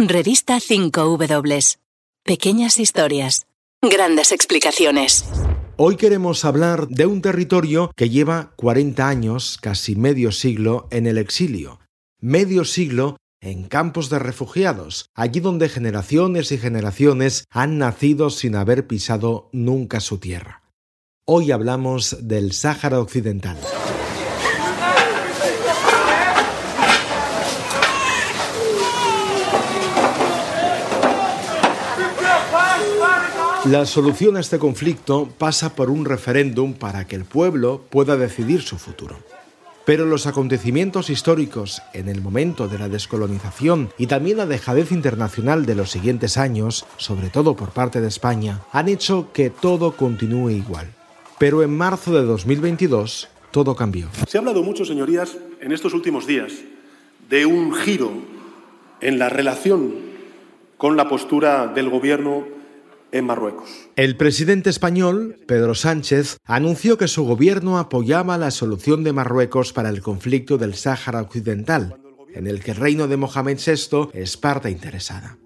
Revista 5W. Pequeñas historias. Grandes explicaciones. Hoy queremos hablar de un territorio que lleva 40 años, casi medio siglo, en el exilio. Medio siglo en campos de refugiados, allí donde generaciones y generaciones han nacido sin haber pisado nunca su tierra. Hoy hablamos del Sáhara Occidental. La solución a este conflicto pasa por un referéndum para que el pueblo pueda decidir su futuro. Pero los acontecimientos históricos en el momento de la descolonización y también la dejadez internacional de los siguientes años, sobre todo por parte de España, han hecho que todo continúe igual. Pero en marzo de 2022 todo cambió. Se ha hablado mucho, señorías, en estos últimos días de un giro en la relación con la postura del Gobierno en Marruecos. El presidente español, Pedro Sánchez, anunció que su gobierno apoyaba la solución de Marruecos para el conflicto del Sáhara Occidental, en el que el reino de Mohamed VI es parte interesada.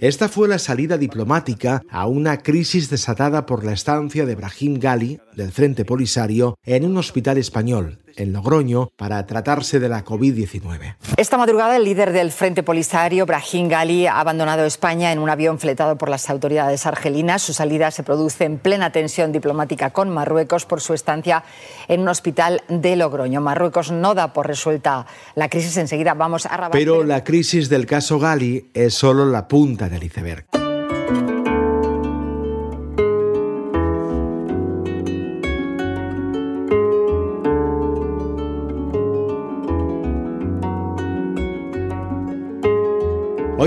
Esta fue la salida diplomática a una crisis desatada por la estancia de Brahim Gali, del Frente Polisario, en un hospital español, en Logroño para tratarse de la COVID-19. Esta madrugada el líder del Frente Polisario, Brahim Gali, ha abandonado España en un avión fletado por las autoridades argelinas. Su salida se produce en plena tensión diplomática con Marruecos por su estancia en un hospital de Logroño. Marruecos no da por resuelta la crisis. Enseguida vamos a Pero la crisis del caso Gali es solo la punta del iceberg.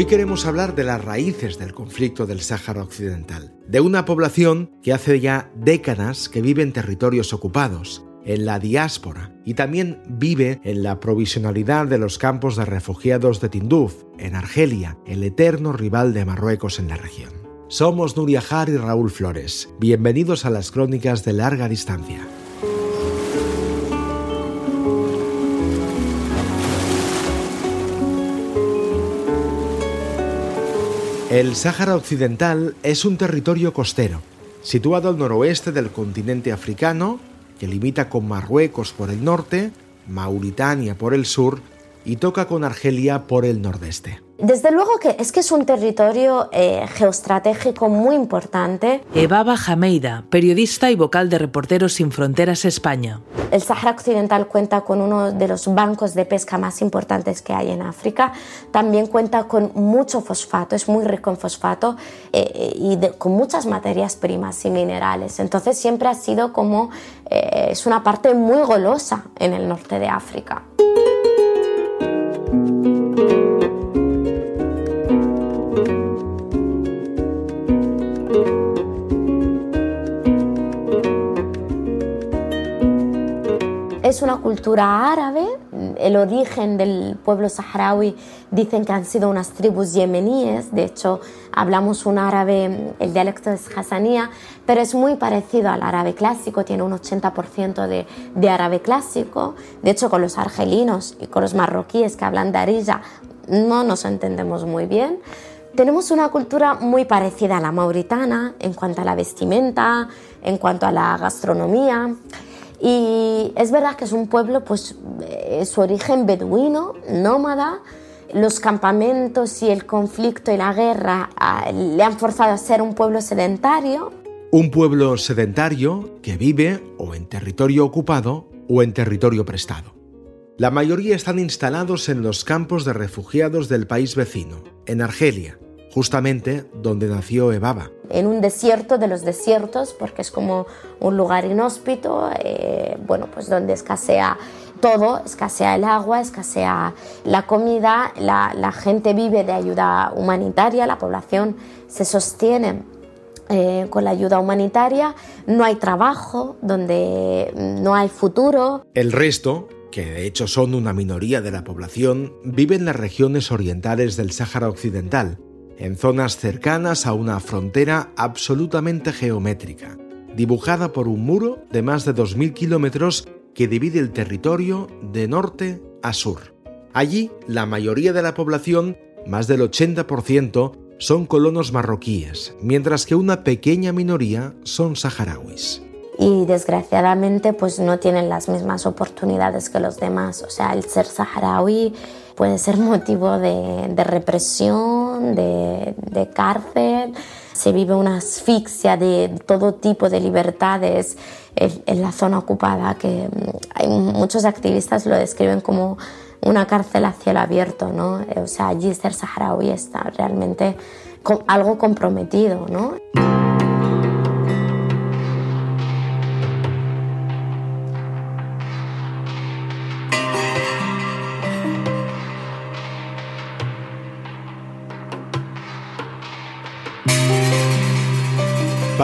Hoy queremos hablar de las raíces del conflicto del Sáhara Occidental, de una población que hace ya décadas que vive en territorios ocupados, en la diáspora, y también vive en la provisionalidad de los campos de refugiados de Tinduf, en Argelia, el eterno rival de Marruecos en la región. Somos Nuria Jar y Raúl Flores. Bienvenidos a las crónicas de larga distancia. El Sáhara Occidental es un territorio costero, situado al noroeste del continente africano, que limita con Marruecos por el norte, Mauritania por el sur y toca con Argelia por el nordeste. Desde luego que es que es un territorio eh, geoestratégico muy importante. Evaba Jameida, periodista y vocal de Reporteros Sin Fronteras España. El Sahara Occidental cuenta con uno de los bancos de pesca más importantes que hay en África. También cuenta con mucho fosfato, es muy rico en fosfato eh, y con muchas materias primas y minerales. Entonces siempre ha sido como, eh, es una parte muy golosa en el norte de África. Es una cultura árabe. El origen del pueblo saharaui dicen que han sido unas tribus yemeníes. De hecho, hablamos un árabe, el dialecto es hasanía, pero es muy parecido al árabe clásico. Tiene un 80% de, de, árabe clásico. De hecho, con los argelinos y con los marroquíes que hablan darija no nos entendemos muy bien. Tenemos una cultura muy parecida a la mauritana en cuanto a la vestimenta, en cuanto a la gastronomía. Y es verdad que es un pueblo, pues, eh, su origen beduino, nómada. Los campamentos y el conflicto y la guerra ah, le han forzado a ser un pueblo sedentario. Un pueblo sedentario que vive o en territorio ocupado o en territorio prestado. La mayoría están instalados en los campos de refugiados del país vecino, en Argelia, justamente donde nació Ebaba. En un desierto de los desiertos, porque es como un lugar inhóspito, eh, bueno, pues donde escasea todo, escasea el agua, escasea la comida, la, gente vive de ayuda humanitaria, la población se sostiene eh, con la ayuda humanitaria, no hay trabajo, donde no hay futuro. El resto, que de hecho son una minoría de la población, vive en las regiones orientales del Sáhara Occidental, en zonas cercanas a una frontera absolutamente geométrica, dibujada por un muro de más de 2.000 kilómetros que divide el territorio de norte a sur. Allí, la mayoría de la población más del 80% son colonos marroquíes, mientras que una pequeña minoría son saharauis. Y desgraciadamente pues no tienen las mismas oportunidades que los demás. O sea, el ser saharaui puede ser motivo de, represión, de, de cárcel. Se vive una asfixia de todo tipo de libertades en, la zona ocupada, que mm, hay muchos activistas lo describen como una cárcel a cielo abierto, ¿no? O sea, allí ser saharaui está realmente algo comprometido, ¿no?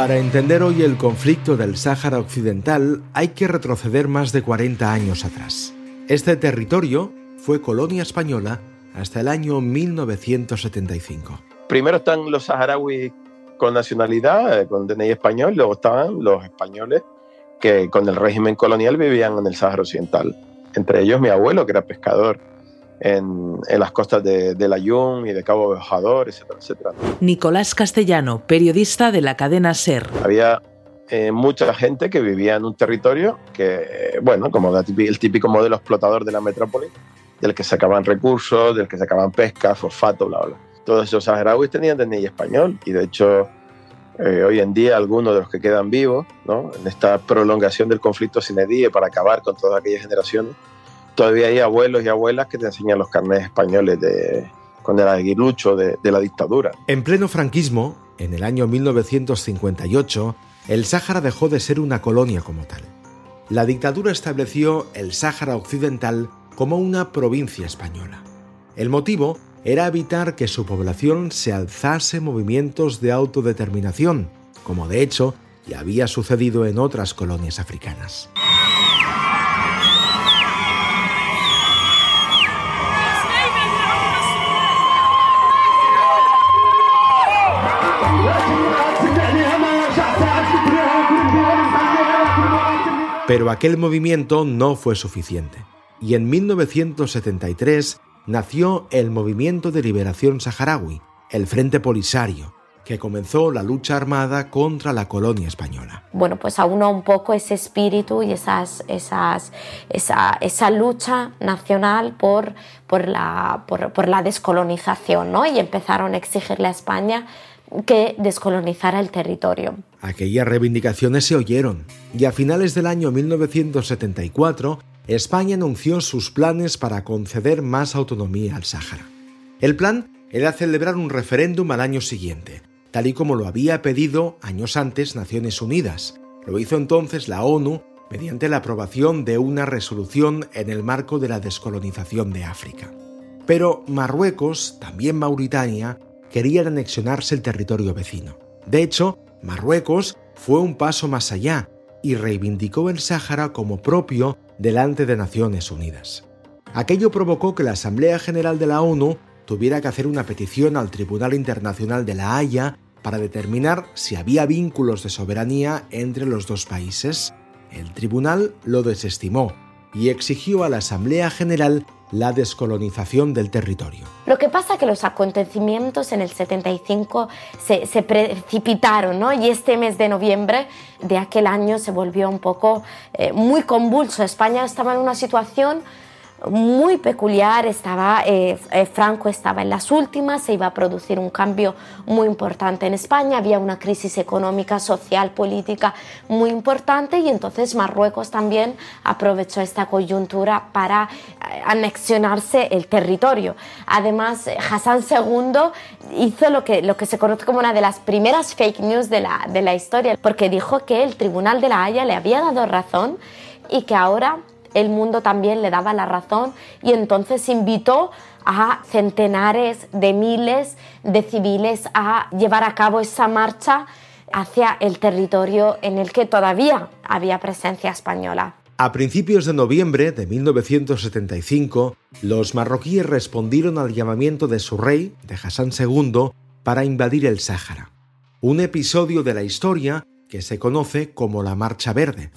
Para entender hoy el conflicto del Sáhara Occidental hay que retroceder más de 40 años atrás. Este territorio fue colonia española hasta el año 1975. Primero están los saharauis con nacionalidad, eh, con DNI español, luego estaban los españoles que con el régimen colonial vivían en el Sáhara Occidental. Entre ellos mi abuelo, que era pescador en, las costas de, de la y de Cabo Bojador, etcétera, etcétera. Nicolás Castellano, periodista de la cadena SER. Había eh, mucha gente que vivía en un territorio que, bueno, como el típico modelo explotador de la metrópoli, del que sacaban recursos, del que sacaban pesca, fosfato, bla, bla. Todos esos saharauis tenían DNI español y de hecho eh, hoy en día algunos de los que quedan vivos, ¿no? en esta prolongación del conflicto sin edie para acabar con todas aquellas generaciones, todavía hay abuelos y abuelas que te enseñan los carnets españoles de, con el aguilucho de, de la dictadura. En pleno franquismo, en el año 1958, el Sáhara dejó de ser una colonia como tal. La dictadura estableció el Sáhara Occidental como una provincia española. El motivo era evitar que su población se alzase movimientos de autodeterminación, como de hecho ya había sucedido en otras colonias africanas. Pero aquel movimiento no fue suficiente, y en 1973 nació el Movimiento de Liberación Saharaui, el Frente Polisario, que comenzó la lucha armada contra la colonia española. Bueno, pues aunó un poco ese espíritu y esas, esas, esa, esa lucha nacional por, por, la, por, por la descolonización, ¿no? Y empezaron a exigirle a España que descolonizara el territorio. Aquellas reivindicaciones se oyeron y a finales del año 1974 España anunció sus planes para conceder más autonomía al Sáhara. El plan era celebrar un referéndum al año siguiente, tal y como lo había pedido años antes Naciones Unidas. Lo hizo entonces la ONU mediante la aprobación de una resolución en el marco de la descolonización de África. Pero Marruecos, también Mauritania, querían anexionarse el territorio vecino. De hecho, Marruecos fue un paso más allá y reivindicó el Sáhara como propio delante de Naciones Unidas. Aquello provocó que la Asamblea General de la ONU tuviera que hacer una petición al Tribunal Internacional de la Haya para determinar si había vínculos de soberanía entre los dos países. El tribunal lo desestimó y exigió a la Asamblea General la descolonización del territorio. Lo que pasa es que los acontecimientos en el 75 se, se, precipitaron, ¿no? Y este mes de noviembre de aquel año se volvió un poco eh, muy convulso. España estaba en una situación muy peculiar, estaba, eh, eh, Franco estaba en las últimas, se iba a producir un cambio muy importante en España, había una crisis económica, social, política muy importante y entonces Marruecos también aprovechó esta coyuntura para eh, anexionarse el territorio. Además, Hassan II hizo lo que, lo que se conoce como una de las primeras fake news de la, de la historia, porque dijo que el Tribunal de la Haya le había dado razón y que ahora el mundo también le daba la razón y entonces invitó a centenares de miles de civiles a llevar a cabo esa marcha hacia el territorio en el que todavía había presencia española. A principios de noviembre de 1975, los marroquíes respondieron al llamamiento de su rey, de Hassan II, para invadir el Sáhara. Un episodio de la historia que se conoce como la Marcha Verde.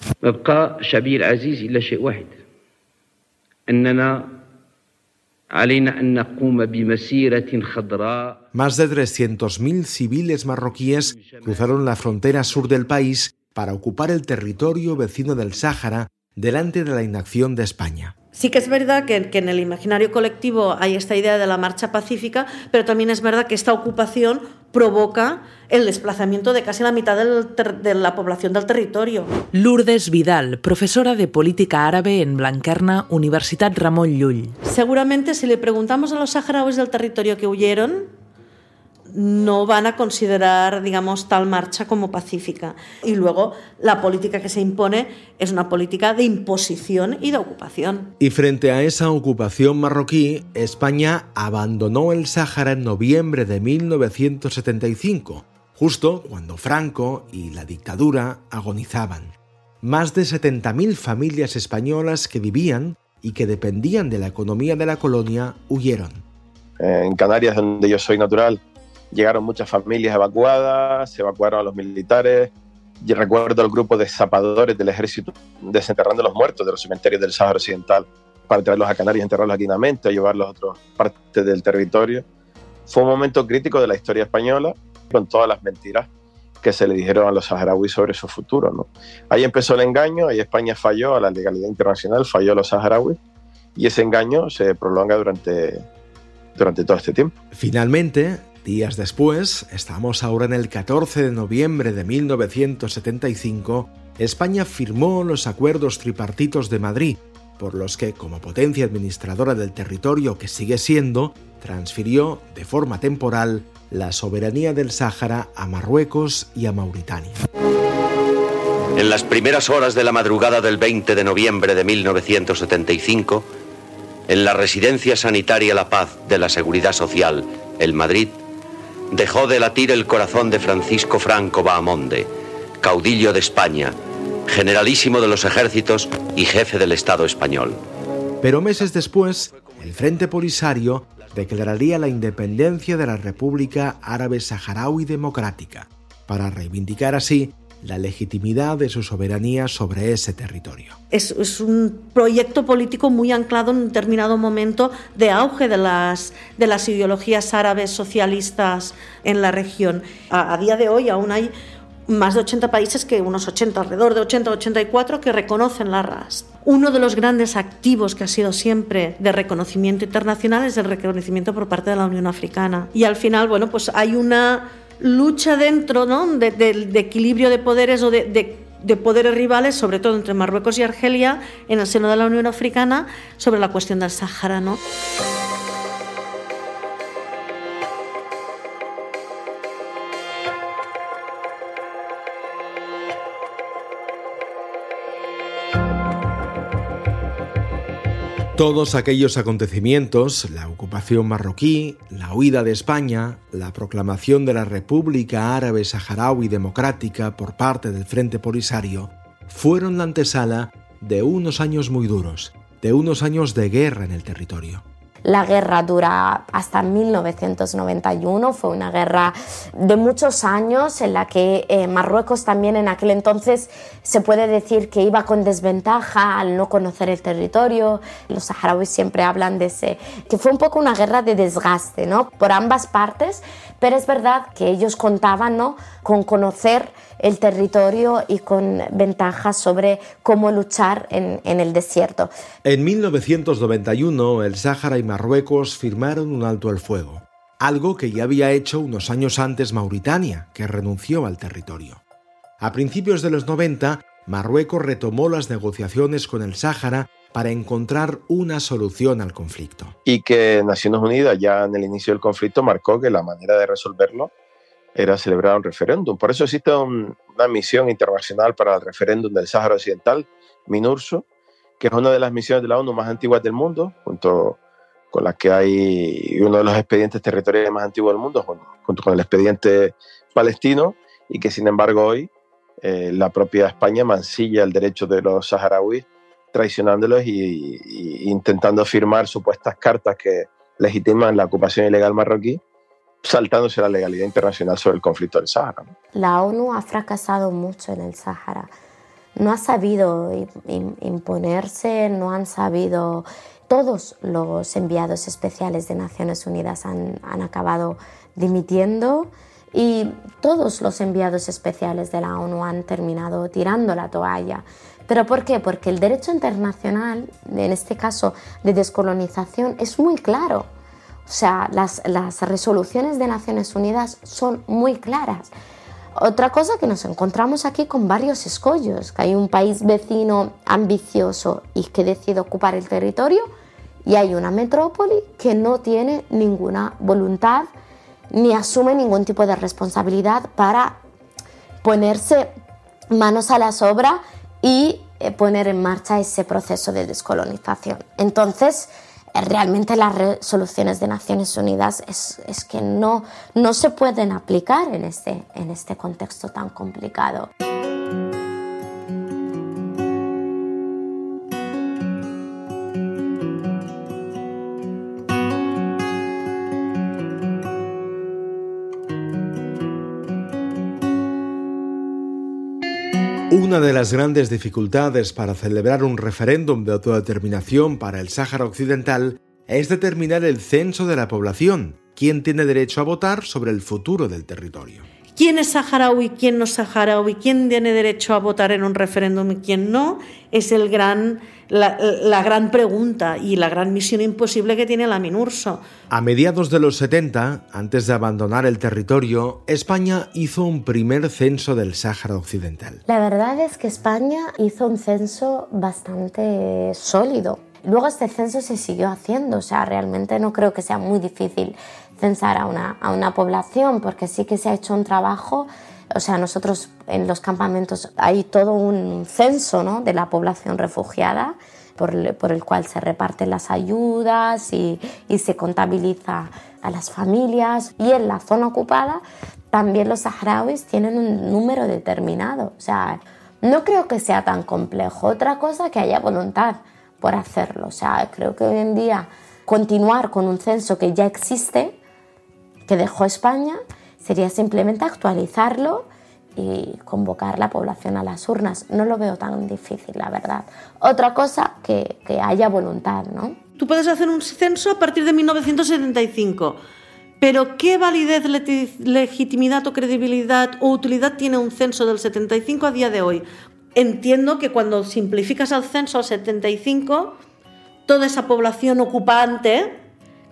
Más de 300.000 civiles marroquíes cruzaron la frontera sur del país para ocupar el territorio vecino del Sáhara delante de la inacción de España. Sí que es verdad que, en el imaginario colectivo hay esta idea de la marcha pacífica, pero también es verdad que esta ocupación provoca el desplazamiento de casi la mitad de la población del territorio. Lourdes Vidal, profesora de política árabe en Blanquerna, Universidad Ramón Llull. Seguramente si le preguntamos a los saharauis del territorio que huyeron, no van a considerar, digamos, tal marcha como pacífica. Y luego la política que se impone es una política de imposición y de ocupación. Y frente a esa ocupación marroquí, España abandonó el Sáhara en noviembre de 1975, justo cuando Franco y la dictadura agonizaban. Más de 70.000 familias españolas que vivían y que dependían de la economía de la colonia huyeron. En Canarias, donde yo soy natural, llegaron muchas familias evacuadas, se evacuaron a los militares. Yo recuerdo el grupo de zapadores del ejército desenterrando los muertos de los cementerios del Sáhara Occidental para traerlos a Canarias, enterrarlos aquí en mente, a llevarlos a otras partes del territorio. Fue un momento crítico de la historia española, con todas las mentiras que se le dijeron a los saharauis sobre su futuro. ¿no? Ahí empezó el engaño, ahí España falló a la legalidad internacional, falló a los saharauis, y ese engaño se prolonga durante, durante todo este tiempo. Finalmente, Días después, estamos ahora en el 14 de noviembre de 1975, España firmó los acuerdos tripartitos de Madrid, por los que, como potencia administradora del territorio que sigue siendo, transfirió de forma temporal la soberanía del Sáhara a Marruecos y a Mauritania. En las primeras horas de la madrugada del 20 de noviembre de 1975, en la Residencia Sanitaria La Paz de la Seguridad Social, el Madrid, dejó de latir el corazón de Francisco Franco Bahamonde, caudillo de España, generalísimo de los ejércitos y jefe del Estado español. Pero meses después, el Frente Polisario declararía la independencia de la República Árabe Saharaui Democrática, para reivindicar así la legitimidad de su soberanía sobre ese territorio. Es, un proyecto político muy anclado en un determinado momento de auge de las, de las ideologías árabes socialistas en la región. A, día de hoy aún hay más de 80 países que unos 80, alrededor de 80 84 que reconocen la RAS. Uno de los grandes activos que ha sido siempre de reconocimiento internacional es el reconocimiento por parte de la Unión Africana. Y al final, bueno, pues hay una lucha dentro ¿no? de, equilibrio de poderes o de, de, poderes rivales, sobre todo entre Marruecos y Argelia, en el seno de la Unión Africana, sobre la cuestión del Sáhara. ¿no? Todos aquellos acontecimientos, la ocupación marroquí, la huida de España, la proclamación de la República Árabe Saharaui Democrática por parte del Frente Polisario, fueron la antesala de unos años muy duros, de unos años de guerra en el territorio. La guerra dura hasta 1991, fue una guerra de muchos años en la que eh, Marruecos también en aquel entonces se puede decir que iba con desventaja al no conocer el territorio. Los saharauis siempre hablan de ese, que fue un poco una guerra de desgaste, ¿no? Por ambas partes, pero es verdad que ellos contaban, ¿no? Con conocer el territorio y con ventajas sobre cómo luchar en, el desierto. En 1991, el Sáhara y Marruecos firmaron un alto al fuego, algo que ya había hecho unos años antes Mauritania, que renunció al territorio. A principios de los 90, Marruecos retomó las negociaciones con el Sáhara para encontrar una solución al conflicto. Y que Naciones Unidas ya en el inicio del conflicto marcó que la manera de resolverlo era celebrar un referéndum. Por eso existe una misión internacional para el referéndum del Sáhara Occidental, MINURSO, que es una de las misiones de la ONU más antiguas del mundo, junto con la que hay uno de los expedientes territoriales más antiguos del mundo, junto con el expediente palestino, y que sin embargo hoy eh, la propia España mancilla el derecho de los saharauis, traicionándolos y intentando firmar supuestas cartas que legitiman la ocupación ilegal marroquí saltándose la legalidad internacional sobre el conflicto del Sáhara. La ONU ha fracasado mucho en el Sáhara. no ha sabido imponerse, no han sabido... Todos los enviados especiales de Naciones Unidas han, han acabado dimitiendo y todos los enviados especiales de la ONU han terminado tirando la toalla. ¿Pero por qué? Porque el derecho internacional, en este caso de descolonización, es muy claro. O sea, las, las resoluciones de Naciones Unidas son muy claras. Otra cosa que nos encontramos aquí con varios escollos, que hay un país vecino ambicioso y que decide ocupar el territorio y hay una metrópoli que no tiene ninguna voluntad ni asume ningún tipo de responsabilidad para ponerse manos a la obra y eh, poner en marcha ese proceso de descolonización. Entonces, realmente las resoluciones de Naciones Unidas es, que no, no se pueden aplicar en este, en este contexto tan complicado. Una de las grandes dificultades para celebrar un referéndum de autodeterminación para el Sáhara Occidental es determinar el censo de la población, quién tiene derecho a votar sobre el futuro del territorio. ¿Quién es saharaui, quién no es saharaui, quién tiene derecho a votar en un referéndum y quién no? Es el gran la, gran pregunta y la gran misión imposible que tiene la MINURSO. A mediados de los 70, antes de abandonar el territorio, España hizo un primer censo del Sáhara Occidental. La verdad es que España hizo un censo bastante sólido. Luego este censo se siguió haciendo, o sea, realmente no creo que sea muy difícil censar a una, a una población, porque sí que se ha hecho un trabajo o sea, nosotros en los campamentos hay todo un censo ¿no? de la población refugiada por, el cual se reparten las ayudas y, y, se contabiliza a las familias. Y en la zona ocupada también los saharauis tienen un número determinado. O sea, no creo que sea tan complejo. Otra cosa que haya voluntad por hacerlo. O sea, creo que hoy en día continuar con un censo que ya existe, que dejó España, sería simplemente actualizarlo y convocar la población a las urnas. No lo veo tan difícil, la verdad. Otra cosa, que, que haya voluntad, ¿no? Tú puedes hacer un censo a partir de 1975, pero ¿qué validez, legitimidad o credibilidad o utilidad tiene un censo del 75 a día de hoy? Entiendo que cuando simplificas el censo al 75, toda esa población ocupante,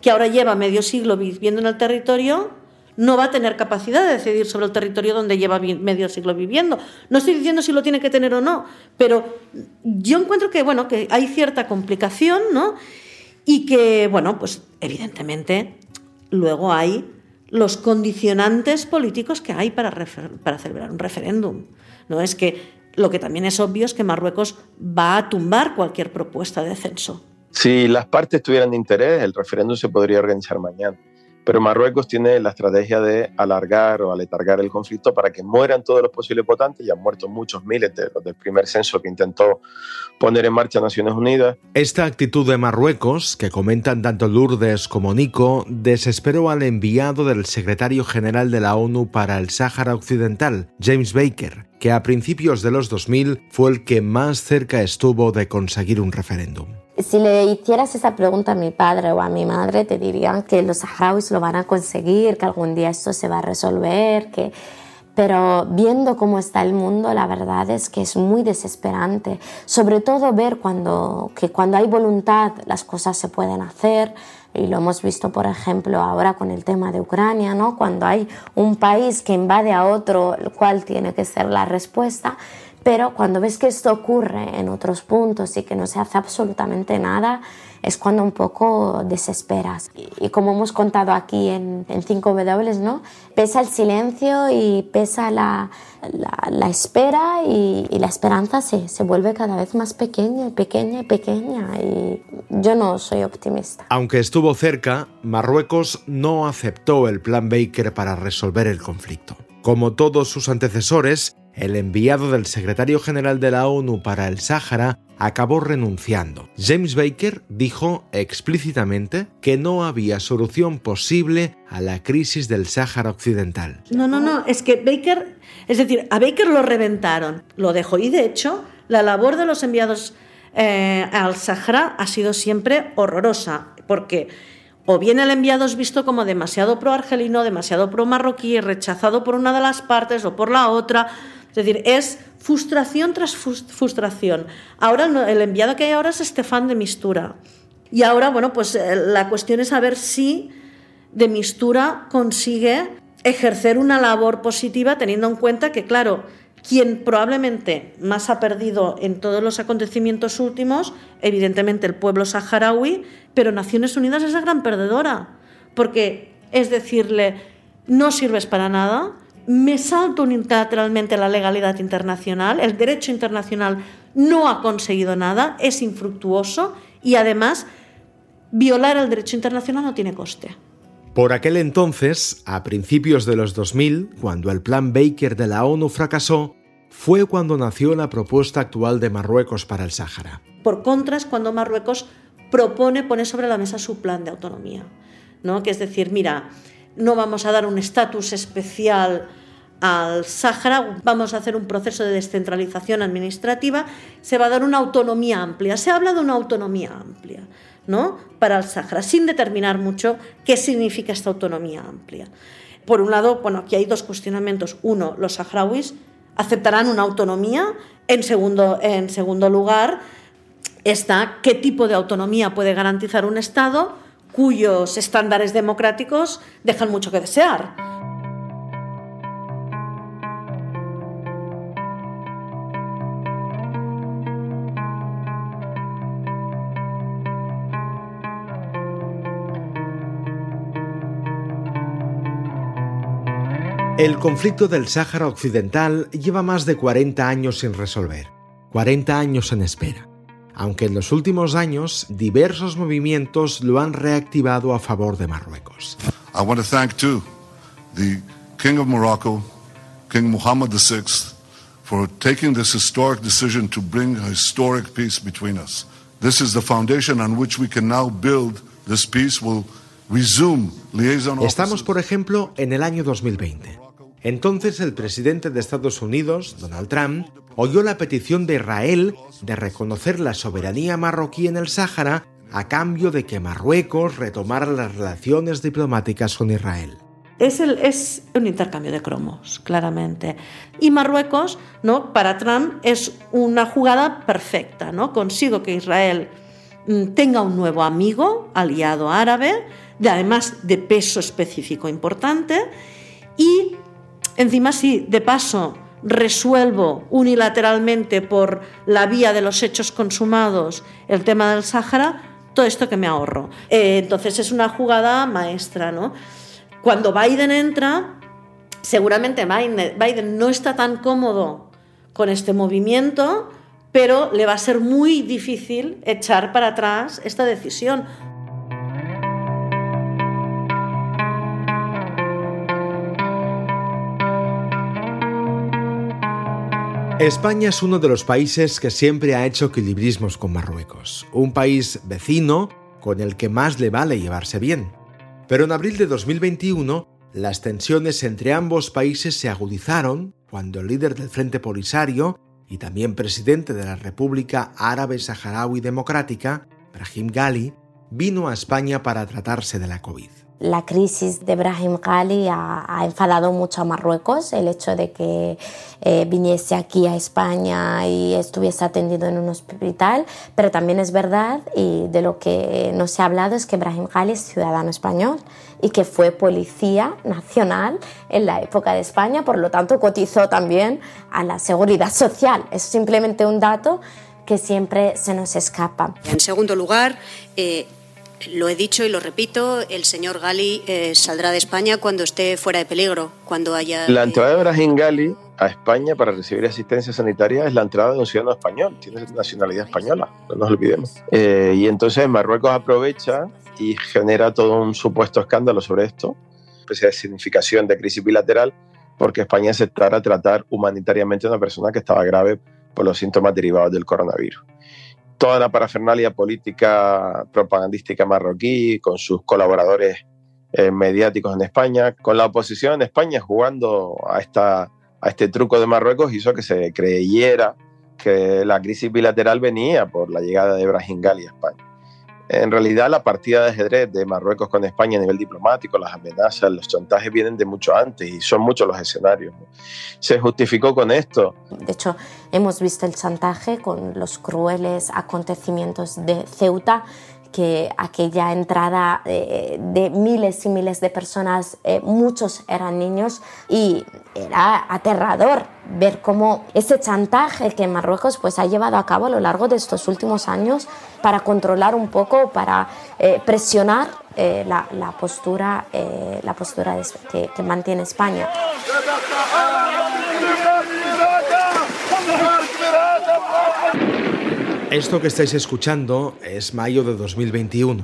que ahora lleva medio siglo viviendo en el territorio, no va a tener capacidad de decidir sobre el territorio donde lleva medio siglo viviendo. No estoy diciendo si lo tiene que tener o no, pero yo encuentro que, bueno, que hay cierta complicación, ¿no? Y que, bueno, pues evidentemente luego hay los condicionantes políticos que hay para, para celebrar un referéndum. ¿no? Es que lo que también es obvio es que Marruecos va a tumbar cualquier propuesta de censo. Si las partes tuvieran interés, el referéndum se podría organizar mañana. Pero Marruecos tiene la estrategia de alargar o aletargar el conflicto para que mueran todos los posibles votantes. Ya han muerto muchos miles de los del primer censo que intentó poner en marcha Naciones Unidas. Esta actitud de Marruecos, que comentan tanto Lourdes como Nico, desesperó al enviado del secretario general de la ONU para el Sáhara Occidental, James Baker, que a principios de los 2000 fue el que más cerca estuvo de conseguir un referéndum. Si le hicieras esa pregunta a mi padre o a mi madre, te dirían que los saharauis lo van a conseguir, que algún día esto se va a resolver, que... Pero viendo cómo está el mundo, la verdad es que es muy desesperante. Sobre todo ver cuando, que cuando hay voluntad las cosas se pueden hacer. Y lo hemos visto, por ejemplo, ahora con el tema de Ucrania, ¿no? Cuando hay un país que invade a otro, el cual tiene que ser la respuesta pero cuando ves que esto ocurre en otros puntos y que no se hace absolutamente nada, es cuando un poco desesperas. Y, como hemos contado aquí en, en 5W, ¿no? pesa el silencio y pesa la, la, espera y, y, la esperanza se, se vuelve cada vez más pequeña, pequeña, pequeña. Y yo no soy optimista. Aunque estuvo cerca, Marruecos no aceptó el plan Baker para resolver el conflicto. Como todos sus antecesores, el enviado del secretario general de la ONU para el Sáhara acabó renunciando. James Baker dijo explícitamente que no había solución posible a la crisis del Sáhara Occidental. No, no, no, es que Baker, es decir, a Baker lo reventaron, lo dejó y de hecho la labor de los enviados eh, al Sahara ha sido siempre horrorosa, porque o bien el enviado es visto como demasiado pro-argelino, demasiado pro-marroquí, rechazado por una de las partes o por la otra. Es decir, es frustración tras frustración. Ahora el enviado que hay ahora es Estefan de Mistura. Y ahora, bueno, pues eh, la cuestión es saber si de Mistura consigue ejercer una labor positiva teniendo en cuenta que, claro, quien probablemente más ha perdido en todos los acontecimientos últimos, evidentemente el pueblo saharaui, pero Naciones Unidas es la gran perdedora, porque es decirle, no sirves para nada, me salto unilateralmente la legalidad internacional, el derecho internacional no ha conseguido nada, es infructuoso y además violar el derecho internacional no tiene coste. Por aquel entonces, a principios de los 2000, cuando el plan Baker de la ONU fracasó, fue cuando nació la propuesta actual de Marruecos para el Sáhara. Por contra, es cuando Marruecos propone, pone sobre la mesa su plan de autonomía, ¿no? que es decir, mira, no vamos a dar un estatus especial al Sáhara, vamos a hacer un proceso de descentralización administrativa, se va a dar una autonomía amplia. Se habla de una autonomía amplia. ¿no? para el Sáhara, sin determinar mucho qué significa esta autonomía amplia. Por un lado, bueno, aquí hay dos cuestionamientos. Uno, los saharauis aceptarán una autonomía. En segundo, en segundo lugar, está qué tipo de autonomía puede garantizar un Estado cuyos estándares democráticos dejan mucho que desear. El conflicto del Sáhara Occidental lleva más de 40 años sin resolver, 40 años en espera, aunque en los últimos años diversos movimientos lo han reactivado a favor de Marruecos. I want to thank too the King of Morocco, King Mohammed VI, for taking this historic decision to bring a historic peace between us. This is the foundation on which we can now build this peace. Will resume liaison. Estamos, por ejemplo, en el año 2020. Entonces el presidente de Estados Unidos, Donald Trump, oyó la petición de Israel de reconocer la soberanía marroquí en el Sáhara a cambio de que Marruecos retomara las relaciones diplomáticas con Israel. Es, un intercambio de cromos, claramente. Y Marruecos, ¿no? para Trump, es una jugada perfecta. ¿no? Consigo que Israel mm, tenga un nuevo amigo, aliado árabe, de, además de peso específico importante, y Encima, si de paso resuelvo unilateralmente por la vía de los hechos consumados el tema del Sáhara, todo esto que me ahorro. Eh, entonces es una jugada maestra, ¿no? Cuando Biden entra, seguramente Biden no está tan cómodo con este movimiento, pero le va a ser muy difícil echar para atrás esta decisión. España es uno de los países que siempre ha hecho equilibrismos con Marruecos, un país vecino con el que más le vale llevarse bien. Pero en abril de 2021, las tensiones entre ambos países se agudizaron cuando el líder del Frente Polisario y también presidente de la República Árabe Saharaui Democrática, Brahim Ghali, vino a España para tratarse de la COVID. La crisis de Brahim Ghali ha, enfadado mucho a Marruecos, el hecho de que eh, viniese aquí a España y estuviese atendido en un hospital, pero también es verdad, y de lo que no se ha hablado, es que Brahim Ghali es ciudadano español y que fue policía nacional en la época de España, por lo tanto cotizó también a la seguridad social. Es simplemente un dato que siempre se nos escapa. En segundo lugar, eh, lo he dicho y lo repito, el señor Gali eh, saldrá de España cuando esté fuera de peligro, cuando haya... La entrada de Brahim Gali a España para recibir asistencia sanitaria es la entrada de un ciudadano español, tiene nacionalidad española, no nos olvidemos. Eh, y entonces Marruecos aprovecha y genera todo un supuesto escándalo sobre esto, especie de significación de crisis bilateral, porque España aceptara tratar humanitariamente a una persona que estaba grave por los síntomas derivados del coronavirus toda la parafernalia política propagandística marroquí, con sus colaboradores eh, mediáticos en España, con la oposición en España jugando a, esta, a este truco de Marruecos, hizo que se creyera que la crisis bilateral venía por la llegada de Brahim Gali a España. En realidad, la partida de ajedrez de Marruecos con España a nivel diplomático, las amenazas, los chantajes vienen de mucho antes y son muchos los escenarios. Se justificó con esto. De hecho, hemos visto el chantaje con los crueles acontecimientos de Ceuta que aquella entrada eh, de miles y miles de personas, eh, muchos eran niños, y era aterrador ver cómo ese chantaje que Marruecos pues, ha llevado a cabo a lo largo de estos últimos años para controlar un poco, para eh, presionar la, la, postura, la postura que, que mantiene España. Esto que estáis escuchando es mayo de 2021.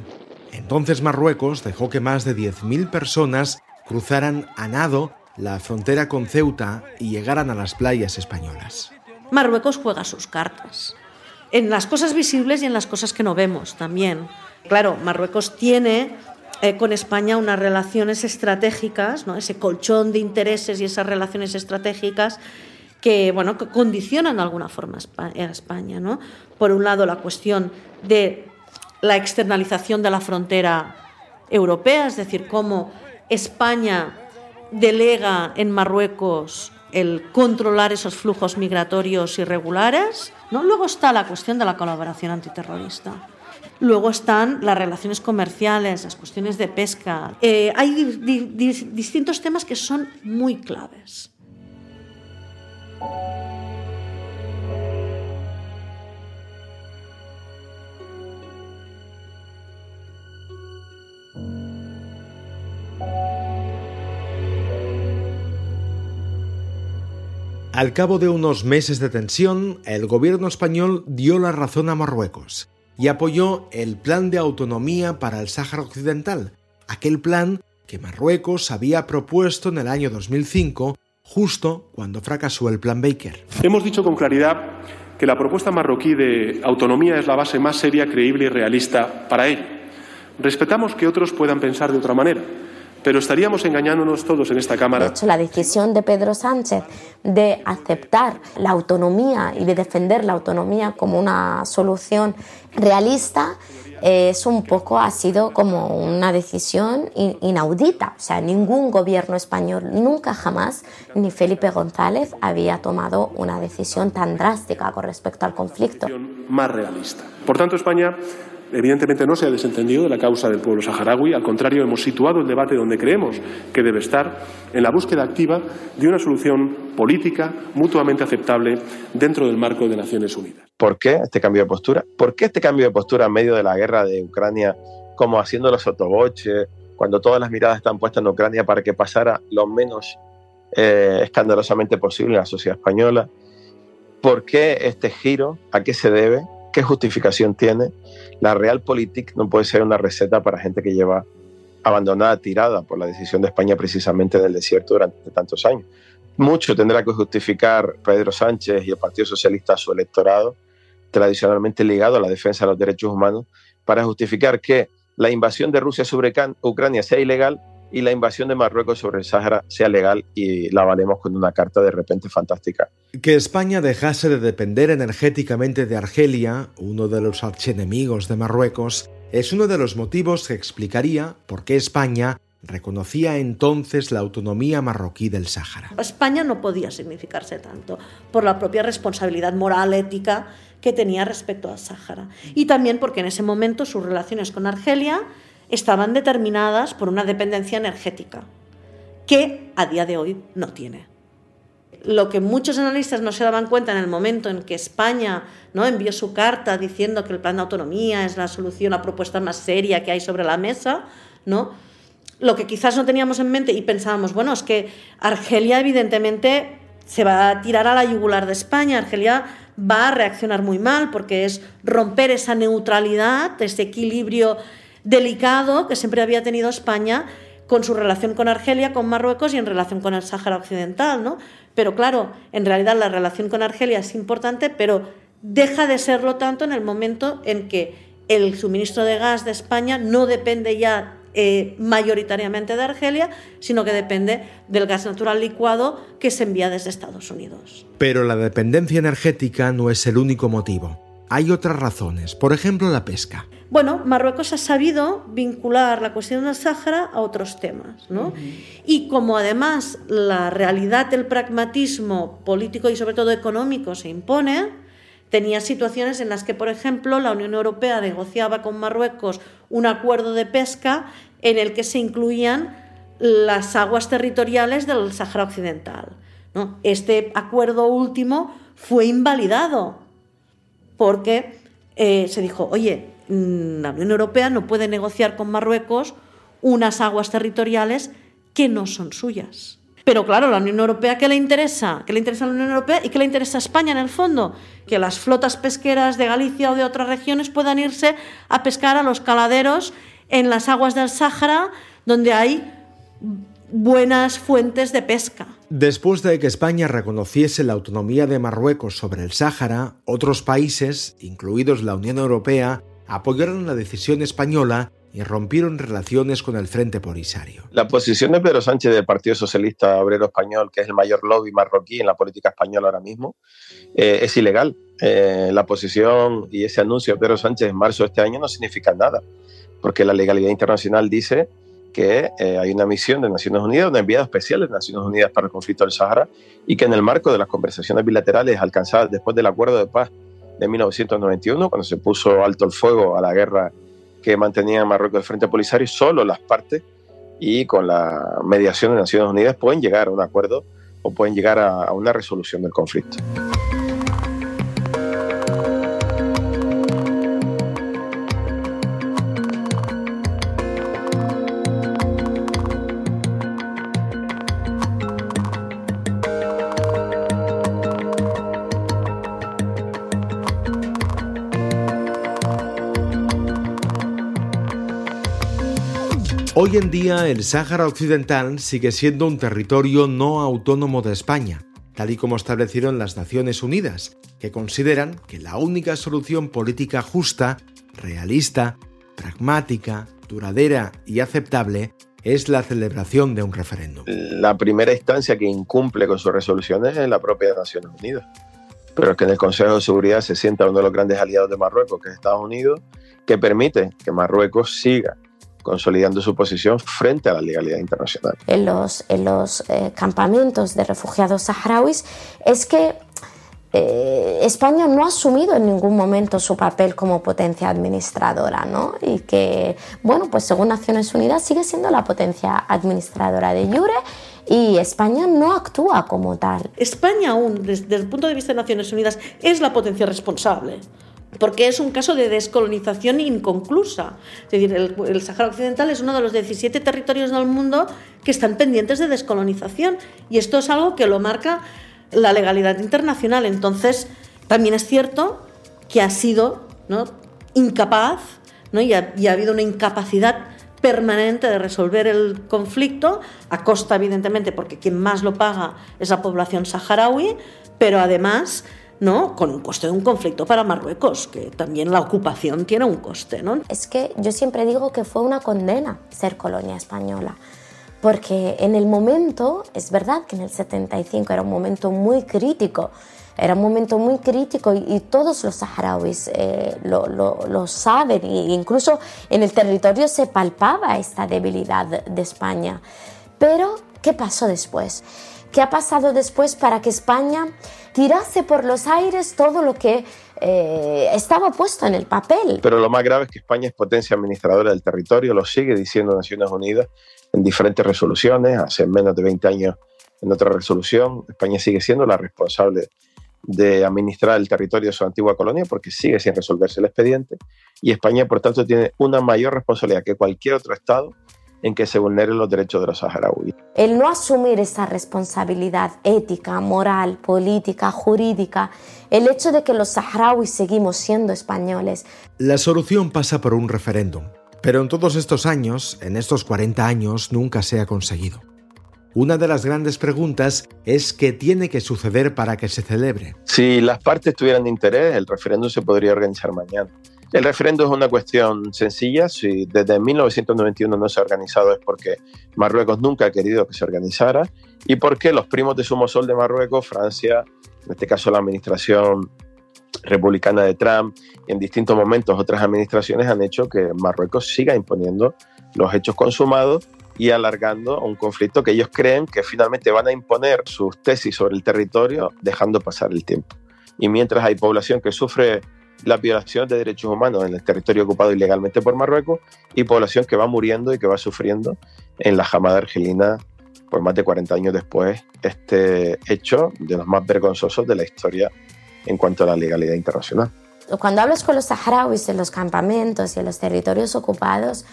Entonces Marruecos dejó que más de 10.000 personas cruzaran a nado la frontera con Ceuta y llegaran a las playas españolas. Marruecos juega sus cartas, en las cosas visibles y en las cosas que no vemos también. Claro, Marruecos tiene eh, con España unas relaciones estratégicas, ¿no? ese colchón de intereses y esas relaciones estratégicas que, bueno, condicionan de alguna forma a España. ¿no? Por un lado, la cuestión de la externalización de la frontera europea, es decir, cómo España delega en Marruecos el controlar esos flujos migratorios irregulares. ¿no? Luego está la cuestión de la colaboración antiterrorista. Luego están las relaciones comerciales, las cuestiones de pesca. Eh, hay distintos temas que son muy claves. Al cabo de unos meses de tensión, el gobierno español dio la razón a Marruecos y apoyó el plan de autonomía para el Sáhara Occidental, aquel plan que Marruecos había propuesto en el año 2005, justo cuando fracasó el plan Baker. Hemos dicho con claridad que la propuesta marroquí de autonomía es la base más seria, creíble y realista para ello. Respetamos que otros puedan pensar de otra manera pero estaríamos engañándonos todos en esta Cámara. De hecho, la decisión de Pedro Sánchez de aceptar la autonomía y de defender la autonomía como una solución realista es un poco, ha sido como una decisión inaudita. O sea, ningún gobierno español, nunca jamás, ni Felipe González había tomado una decisión tan drástica con respecto al conflicto. Más realista. Por tanto, España evidentemente no se ha desentendido de la causa del pueblo saharaui, al contrario, hemos situado el debate donde creemos que debe estar, en la búsqueda activa de una solución política mutuamente aceptable dentro del marco de Naciones Unidas. ¿Por qué este cambio de postura? ¿Por qué este cambio de postura en medio de la guerra de Ucrania, como haciendo los sotoboches, cuando todas las miradas están puestas en Ucrania para que pasara lo menos eh, escandalosamente posible en la sociedad española? ¿Por qué este giro? ¿A qué se debe? ¿Qué justificación tiene? La Realpolitik no puede ser una receta para gente que lleva abandonada, tirada por la decisión de España precisamente del desierto durante tantos años. Mucho tendrá que justificar Pedro Sánchez y el Partido Socialista a su electorado, tradicionalmente ligado a la defensa de los derechos humanos, para justificar que la invasión de Rusia sobre Ucrania sea ilegal y la invasión de Marruecos sobre el Sáhara sea legal y la valemos con una carta de repente fantástica. Que España dejase de depender energéticamente de Argelia, uno de los archenemigos de Marruecos, es uno de los motivos que explicaría por qué España reconocía entonces la autonomía marroquí del Sáhara. España no podía significarse tanto por la propia responsabilidad moral, ética que tenía respecto al Sáhara. Y también porque en ese momento sus relaciones con Argelia estaban determinadas por una dependencia energética que a día de hoy no tiene. Lo que muchos analistas no se daban cuenta en el momento en que España ¿no? envió su carta diciendo que el plan de autonomía es la solución, la propuesta más seria que hay sobre la mesa, ¿no? lo que quizás no teníamos en mente y pensábamos, bueno, es que Argelia evidentemente se va a tirar a la yugular de España, Argelia va a reaccionar muy mal porque es romper esa neutralidad, ese equilibrio delicado que siempre había tenido España con su relación con Argelia, con Marruecos y en relación con el Sáhara Occidental, ¿no? Pero claro, en realidad la relación con Argelia es importante, pero deja de serlo tanto en el momento en que el suministro de gas de España no depende ya eh, mayoritariamente de Argelia, sino que depende del gas natural licuado que se envía desde Estados Unidos. Pero la dependencia energética no es el único motivo. Hay otras razones, por ejemplo la pesca. Bueno, Marruecos ha sabido vincular la cuestión del Sáhara a otros temas, ¿no? Y como además la realidad del pragmatismo político y sobre todo económico se impone, tenía situaciones en las que, por ejemplo, la Unión Europea negociaba con Marruecos un acuerdo de pesca en el que se incluían las aguas territoriales del Sáhara Occidental. ¿no? Este acuerdo último fue invalidado porque eh, se dijo, oye, la Unión Europea no puede negociar con Marruecos unas aguas territoriales que no son suyas. Pero claro, la Unión Europea, ¿qué le interesa? ¿Qué le interesa a la Unión Europea y qué le interesa a España en el fondo? Que las flotas pesqueras de Galicia o de otras regiones puedan irse a pescar a los caladeros en las aguas del Sáhara, donde hay buenas fuentes de pesca. Después de que España reconociese la autonomía de Marruecos sobre el Sáhara, otros países, incluidos la Unión Europea, apoyaron la decisión española y rompieron relaciones con el Frente Polisario. La posición de Pedro Sánchez del Partido Socialista Obrero Español, que es el mayor lobby marroquí en la política española ahora mismo, eh, es ilegal. Eh, la posición y ese anuncio de Pedro Sánchez en marzo de este año no significa nada, porque la legalidad internacional dice que eh, hay una misión de Naciones Unidas, una enviada especial de Naciones Unidas para el conflicto del Sahara, y que en el marco de las conversaciones bilaterales alcanzadas después del acuerdo de paz de 1991, cuando se puso alto el fuego a la guerra que mantenía Marruecos el Frente Polisario, solo las partes y con la mediación de Naciones Unidas pueden llegar a un acuerdo o pueden llegar a una resolución del conflicto. Hoy en día el Sáhara Occidental sigue siendo un territorio no autónomo de España, tal y como establecieron las Naciones Unidas, que consideran que la única solución política justa, realista, pragmática, duradera y aceptable es la celebración de un referéndum. La primera instancia que incumple con sus resoluciones es la propia Naciones Unidas. Pero es que en el Consejo de Seguridad se sienta uno de los grandes aliados de Marruecos, que es Estados Unidos, que permite que Marruecos siga consolidando su posición frente a la legalidad internacional. En los, en los eh, campamentos de refugiados saharauis es que eh, España no ha asumido en ningún momento su papel como potencia administradora, ¿no? Y que, bueno, pues según Naciones Unidas sigue siendo la potencia administradora de Jure y España no actúa como tal. España aún, desde el punto de vista de Naciones Unidas, es la potencia responsable porque es un caso de descolonización inconclusa. Es decir, el, el, Sáhara Occidental es uno de los 17 territorios del mundo que están pendientes de descolonización y esto es algo que lo marca la legalidad internacional. Entonces, también es cierto que ha sido incapaz ¿no? Y ha habido una incapacidad permanente de resolver el conflicto, a costa, evidentemente, porque quien más lo paga es la población saharaui, pero además ¿no? Con un coste de un conflicto para Marruecos, que también la ocupación tiene un coste, ¿no? Es que yo siempre digo que fue una condena ser colonia española. Porque en el momento, es verdad que en el 75 era un momento muy crítico, era un momento muy crítico y, todos los saharauis eh, lo, lo, lo, saben e incluso en el territorio se palpaba esta debilidad de España. Pero, ¿qué pasó después? ¿Qué ha pasado después para que España tirase por los aires todo lo que eh, estaba puesto en el papel? Pero lo más grave es que España es potencia administradora del territorio, lo sigue diciendo Naciones Unidas en diferentes resoluciones, hace menos de 20 años en otra resolución, España sigue siendo la responsable de administrar el territorio de su antigua colonia porque sigue sin resolverse el expediente y España, por tanto, tiene una mayor responsabilidad que cualquier otro Estado en que se vulneren los derechos de los saharauis. El no asumir esa responsabilidad ética, moral, política, jurídica, el hecho de que los saharauis seguimos siendo españoles. La solución pasa por un referéndum, pero en todos estos años, en estos 40 años, nunca se ha conseguido. Una de las grandes preguntas es qué tiene que suceder para que se celebre. Si las partes tuvieran interés, el referéndum se podría organizar mañana El referéndum es una cuestión sencilla. Si desde 1991 no se ha organizado es porque Marruecos nunca ha querido que se organizara y porque los primos de Sumo Sol de Marruecos, Francia, en este caso la administración republicana de Trump y en distintos momentos otras administraciones han hecho que Marruecos siga imponiendo los hechos consumados y alargando un conflicto que ellos creen que finalmente van a imponer sus tesis sobre el territorio dejando pasar el tiempo. Y mientras hay población que sufre la violación de derechos humanos en el territorio ocupado ilegalmente por Marruecos y población que va muriendo y que va sufriendo en la jamada argelina por más de 40 años después este hecho de los más vergonzosos de la historia en cuanto a la legalidad internacional. Cuando hablas con los saharauis en los campamentos y en los territorios ocupados,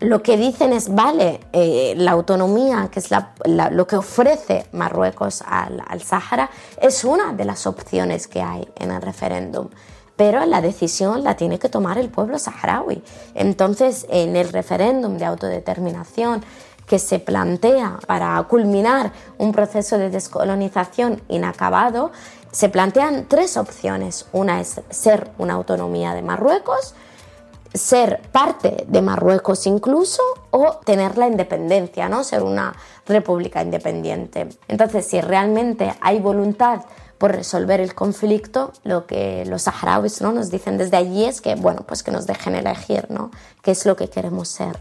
lo que dicen es, vale, eh, la autonomía, que es lo que ofrece Marruecos al, al Sáhara, es una de las opciones que hay en el referéndum pero la decisión la tiene que tomar el pueblo saharaui. Entonces, en el referéndum de autodeterminación que se plantea para culminar un proceso de descolonización inacabado, se plantean tres opciones. Una es ser una autonomía de Marruecos, ser parte de Marruecos incluso o tener la independencia, ¿no? ser una república independiente. Entonces, si realmente hay voluntad por resolver el conflicto, lo que los saharauis ¿no? nos dicen desde allí es que, bueno, pues que nos dejen elegir, ¿no? ¿Qué es lo que queremos ser?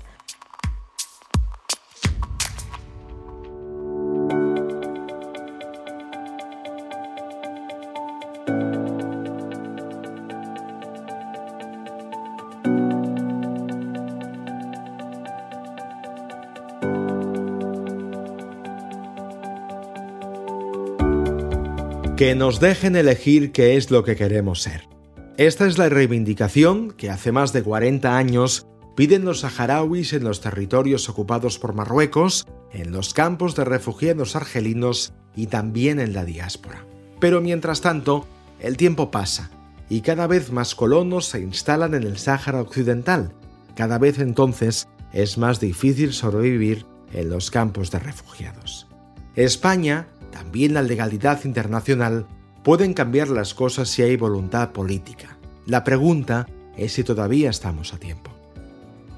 Que nos dejen elegir qué es lo que queremos ser. Esta es la reivindicación que hace más de 40 años piden los saharauis en los territorios ocupados por Marruecos, en los campos de refugiados argelinos y también en la diáspora. Pero mientras tanto, el tiempo pasa y cada vez más colonos se instalan en el Sáhara Occidental. Cada vez entonces es más difícil sobrevivir en los campos de refugiados. España también la legalidad internacional pueden cambiar las cosas si hay voluntad política. La pregunta es si todavía estamos a tiempo.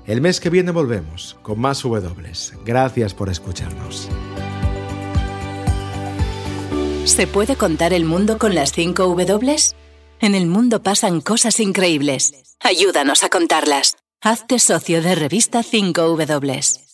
El mes que viene volvemos con más W. Gracias por escucharnos. ¿Se puede contar el mundo con las 5 W? En el mundo pasan cosas increíbles. Ayúdanos a contarlas. Hazte socio de revista 5 W.